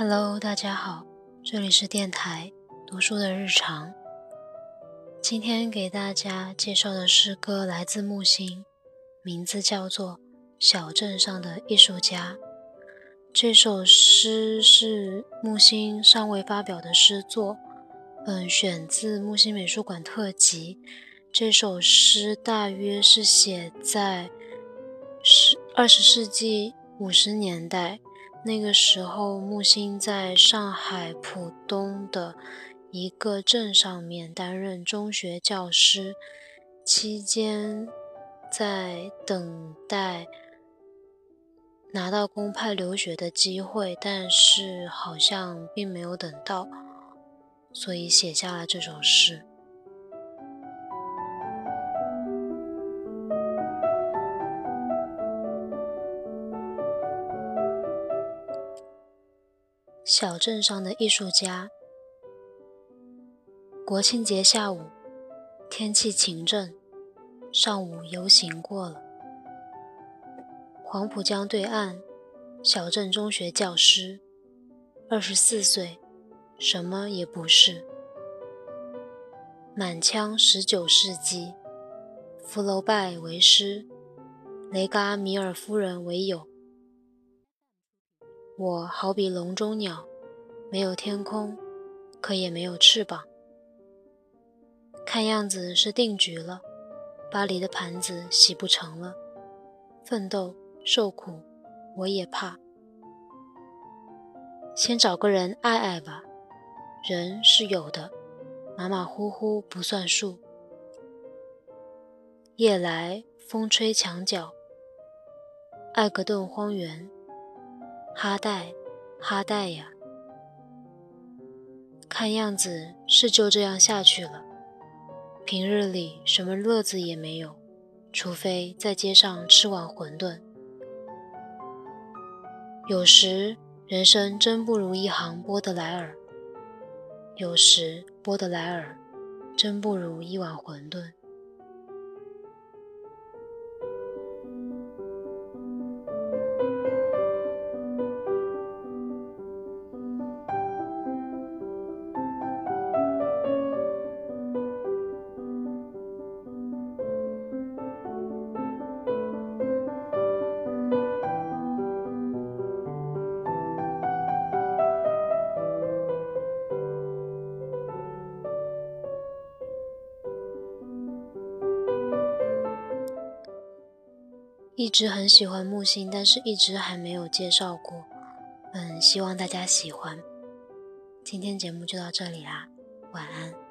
Hello，大家好，这里是电台读书的日常。今天给大家介绍的诗歌来自木心，名字叫做《小镇上的艺术家》。这首诗是木心尚未发表的诗作，嗯，选自木心美术馆特辑。这首诗大约是写在十二十世纪五十年代，那个时候木心在上海浦东的一个镇上面担任中学教师，期间在等待拿到公派留学的机会，但是好像并没有等到，所以写下了这首诗。小镇上的艺术家。国庆节下午，天气晴正，上午游行过了。黄浦江对岸，小镇中学教师，二十四岁，什么也不是。满腔十九世纪，福楼拜为师，雷嘎米尔夫人为友。我好比笼中鸟，没有天空，可也没有翅膀。看样子是定局了，巴黎的盘子洗不成了。奋斗受苦，我也怕。先找个人爱爱吧，人是有的，马马虎虎不算数。夜来风吹墙角，艾格顿荒原。哈代，哈代呀！看样子是就这样下去了。平日里什么乐子也没有，除非在街上吃碗馄饨。有时人生真不如一行波德莱尔，有时波德莱尔真不如一碗馄饨。一直很喜欢木星，但是一直还没有介绍过。嗯，希望大家喜欢。今天节目就到这里啦，晚安。